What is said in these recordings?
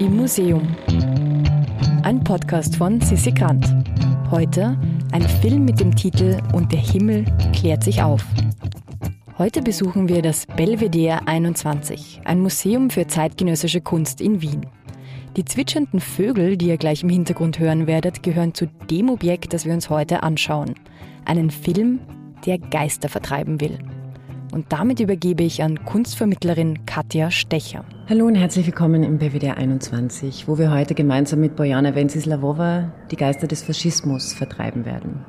Im Museum. Ein Podcast von Sissi Grant. Heute ein Film mit dem Titel Und der Himmel klärt sich auf. Heute besuchen wir das Belvedere 21, ein Museum für zeitgenössische Kunst in Wien. Die zwitschernden Vögel, die ihr gleich im Hintergrund hören werdet, gehören zu dem Objekt, das wir uns heute anschauen. Einen Film, der Geister vertreiben will. Und damit übergebe ich an Kunstvermittlerin Katja Stecher. Hallo und herzlich willkommen im BWD 21, wo wir heute gemeinsam mit Bojana Venceslavova die Geister des Faschismus vertreiben werden.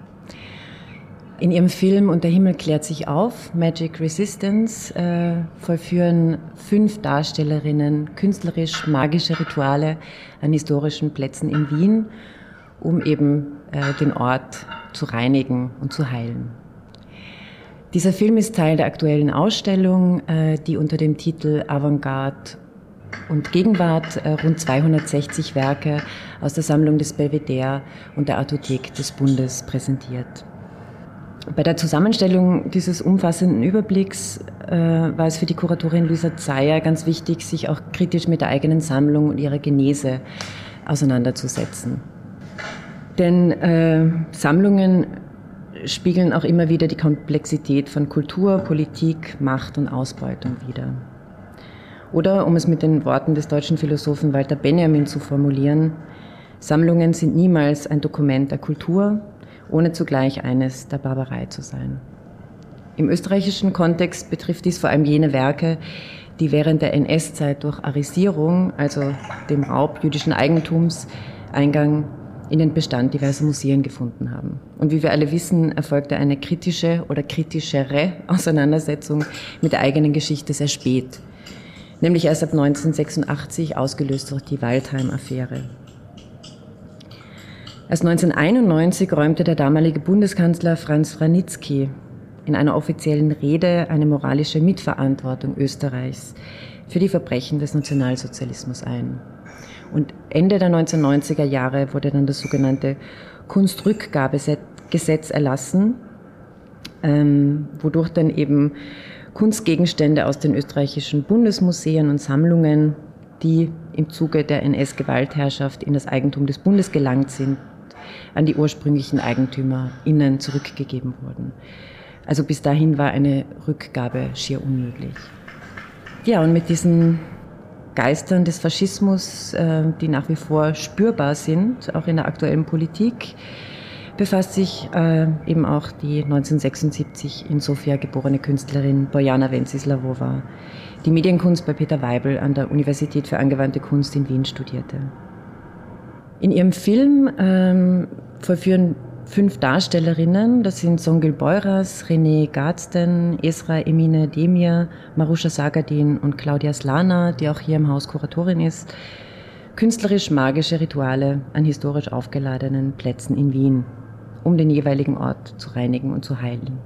In ihrem Film Und der Himmel klärt sich auf, Magic Resistance, äh, vollführen fünf Darstellerinnen künstlerisch magische Rituale an historischen Plätzen in Wien, um eben äh, den Ort zu reinigen und zu heilen. Dieser Film ist Teil der aktuellen Ausstellung, äh, die unter dem Titel Avantgarde und Gegenwart äh, rund 260 Werke aus der Sammlung des Belvedere und der Artothek des Bundes präsentiert. Bei der Zusammenstellung dieses umfassenden Überblicks äh, war es für die Kuratorin Luisa Zeyer ganz wichtig, sich auch kritisch mit der eigenen Sammlung und ihrer Genese auseinanderzusetzen. Denn äh, Sammlungen spiegeln auch immer wieder die Komplexität von Kultur, Politik, Macht und Ausbeutung wider. Oder, um es mit den Worten des deutschen Philosophen Walter Benjamin zu formulieren, Sammlungen sind niemals ein Dokument der Kultur, ohne zugleich eines der Barbarei zu sein. Im österreichischen Kontext betrifft dies vor allem jene Werke, die während der NS-Zeit durch Arisierung, also dem Raub jüdischen Eigentums, Eingang in den Bestand diverser Museen gefunden haben. Und wie wir alle wissen, erfolgte eine kritische oder kritischere Auseinandersetzung mit der eigenen Geschichte sehr spät, nämlich erst ab 1986 ausgelöst durch die Waldheim-Affäre. Erst 1991 räumte der damalige Bundeskanzler Franz Vranitzky in einer offiziellen Rede eine moralische Mitverantwortung Österreichs für die Verbrechen des Nationalsozialismus ein. Und Ende der 1990er Jahre wurde dann das sogenannte Kunstrückgabegesetz erlassen, ähm, wodurch dann eben Kunstgegenstände aus den österreichischen Bundesmuseen und Sammlungen, die im Zuge der NS-Gewaltherrschaft in das Eigentum des Bundes gelangt sind, an die ursprünglichen EigentümerInnen zurückgegeben wurden. Also bis dahin war eine Rückgabe schier unmöglich. Ja, und mit diesen Geistern des Faschismus, äh, die nach wie vor spürbar sind, auch in der aktuellen Politik, befasst sich äh, eben auch die 1976 in Sofia geborene Künstlerin Bojana Venceslavova, die Medienkunst bei Peter Weibel an der Universität für angewandte Kunst in Wien studierte. In ihrem Film ähm, vollführen fünf Darstellerinnen, das sind Songül Beuras, René Garzden, Esra Emine Demir, Marusha Sagadin und Claudia Slana, die auch hier im Haus Kuratorin ist, künstlerisch-magische Rituale an historisch aufgeladenen Plätzen in Wien, um den jeweiligen Ort zu reinigen und zu heilen.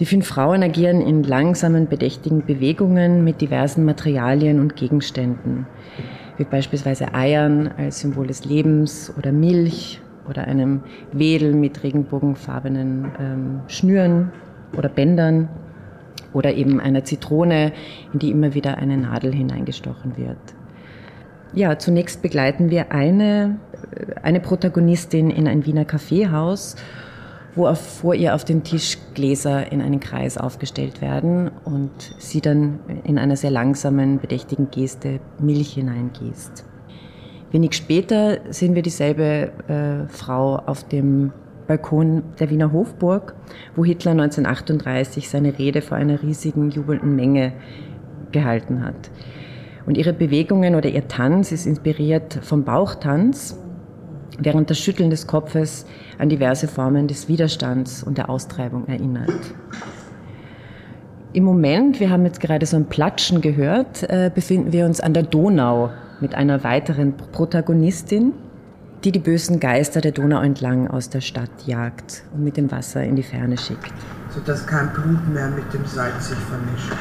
Die fünf Frauen agieren in langsamen, bedächtigen Bewegungen mit diversen Materialien und Gegenständen, wie beispielsweise Eiern als Symbol des Lebens oder Milch oder einem Wedel mit regenbogenfarbenen ähm, Schnüren oder Bändern oder eben einer Zitrone, in die immer wieder eine Nadel hineingestochen wird. Ja, zunächst begleiten wir eine, eine Protagonistin in ein Wiener Kaffeehaus, wo auf, vor ihr auf dem Tisch Gläser in einen Kreis aufgestellt werden und sie dann in einer sehr langsamen, bedächtigen Geste Milch hineingießt. Wenig später sehen wir dieselbe äh, Frau auf dem Balkon der Wiener Hofburg, wo Hitler 1938 seine Rede vor einer riesigen, jubelnden Menge gehalten hat. Und ihre Bewegungen oder ihr Tanz ist inspiriert vom Bauchtanz, während das Schütteln des Kopfes an diverse Formen des Widerstands und der Austreibung erinnert. Im Moment, wir haben jetzt gerade so ein Platschen gehört, äh, befinden wir uns an der Donau mit einer weiteren Protagonistin, die die bösen Geister der Donau entlang aus der Stadt jagt und mit dem Wasser in die Ferne schickt. Sodass kein Blut mehr mit dem Salz sich vermischt.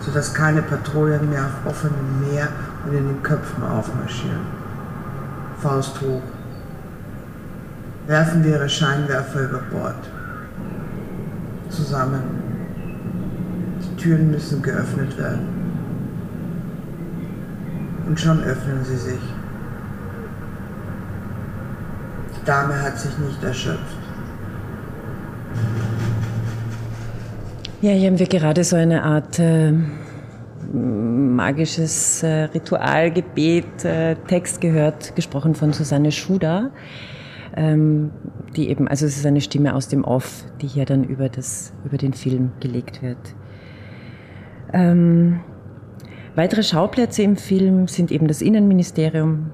Sodass keine Patrouillen mehr auf offenem Meer und in den Köpfen aufmarschieren. Faust hoch. Werfen wir ihre Scheinwerfer über Bord. Zusammen. Die Türen müssen geöffnet werden. und schon öffnen sie sich. Die Dame hat sich nicht erschöpft. Ja, hier haben wir gerade so eine Art äh, magisches äh, Ritualgebet, äh, Text gehört, gesprochen von Susanne Schuda, ähm, die eben, also es ist eine Stimme aus dem Off, die hier dann über, das, über den Film gelegt wird. Ähm, weitere Schauplätze im Film sind eben das Innenministerium,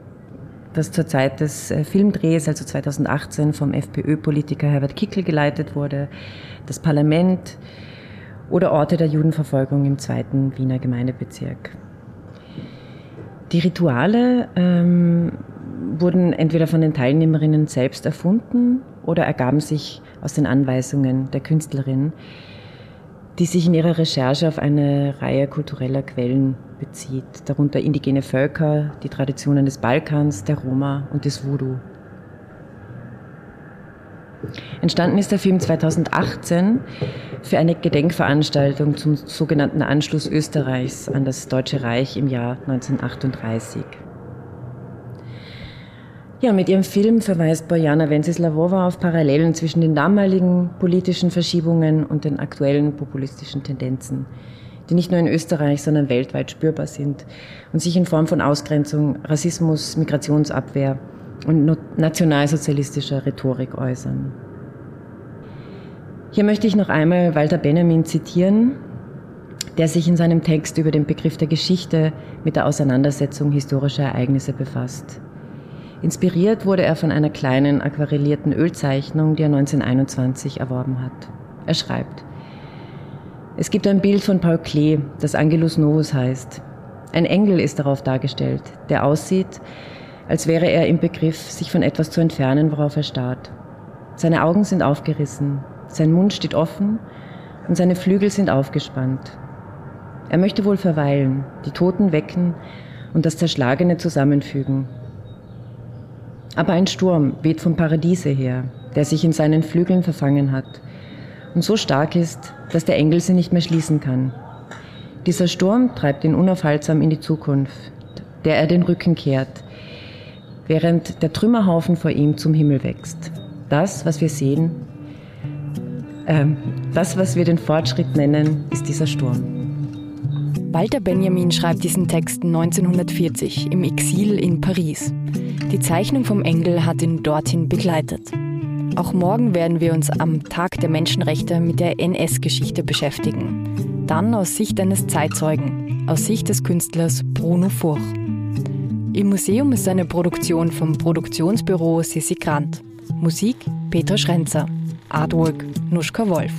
das zur Zeit des äh, Filmdrehs, also 2018, vom FPÖ-Politiker Herbert Kickl geleitet wurde, das Parlament, oder Orte der Judenverfolgung im zweiten Wiener Gemeindebezirk. Die Rituale ähm, wurden entweder von den Teilnehmerinnen selbst erfunden oder ergaben sich aus den Anweisungen der Künstlerin, die sich in ihrer Recherche auf eine Reihe kultureller Quellen bezieht, darunter indigene Völker, die Traditionen des Balkans, der Roma und des Voodoo. Entstanden ist der Film 2018 für eine Gedenkveranstaltung zum sogenannten Anschluss Österreichs an das Deutsche Reich im Jahr 1938. Ja, mit ihrem Film verweist Bojana Venceslavova auf Parallelen zwischen den damaligen politischen Verschiebungen und den aktuellen populistischen Tendenzen, die nicht nur in Österreich, sondern weltweit spürbar sind und sich in Form von Ausgrenzung, Rassismus, Migrationsabwehr und nationalsozialistischer Rhetorik äußern. Hier möchte ich noch einmal Walter Benjamin zitieren, der sich in seinem Text über den Begriff der Geschichte mit der Auseinandersetzung historischer Ereignisse befasst. Inspiriert wurde er von einer kleinen aquarellierten Ölzeichnung, die er 1921 erworben hat. Er schreibt, es gibt ein Bild von Paul Klee, das Angelus Novus heißt. Ein Engel ist darauf dargestellt, der aussieht, als wäre er im Begriff, sich von etwas zu entfernen, worauf er starrt. Seine Augen sind aufgerissen, sein Mund steht offen und seine Flügel sind aufgespannt. Er möchte wohl verweilen, die Toten wecken und das Zerschlagene zusammenfügen. Aber ein Sturm weht vom Paradiese her, der sich in seinen Flügeln verfangen hat und so stark ist, dass der Engel sie nicht mehr schließen kann. Dieser Sturm treibt ihn unaufhaltsam in die Zukunft, der er den Rücken kehrt, während der Trümmerhaufen vor ihm zum Himmel wächst. Das, was wir sehen, äh, das, was wir den Fortschritt nennen, ist dieser Sturm. Walter Benjamin schreibt diesen Text 1940 im Exil in Paris. Die Zeichnung vom Engel hat ihn dorthin begleitet. Auch morgen werden wir uns am Tag der Menschenrechte mit der NS-Geschichte beschäftigen. Dann aus Sicht eines Zeitzeugen, aus Sicht des Künstlers Bruno Furch. Im Museum ist eine Produktion vom Produktionsbüro Sissi Grant. Musik Peter Schrenzer. Artwork Nuschka Wolf.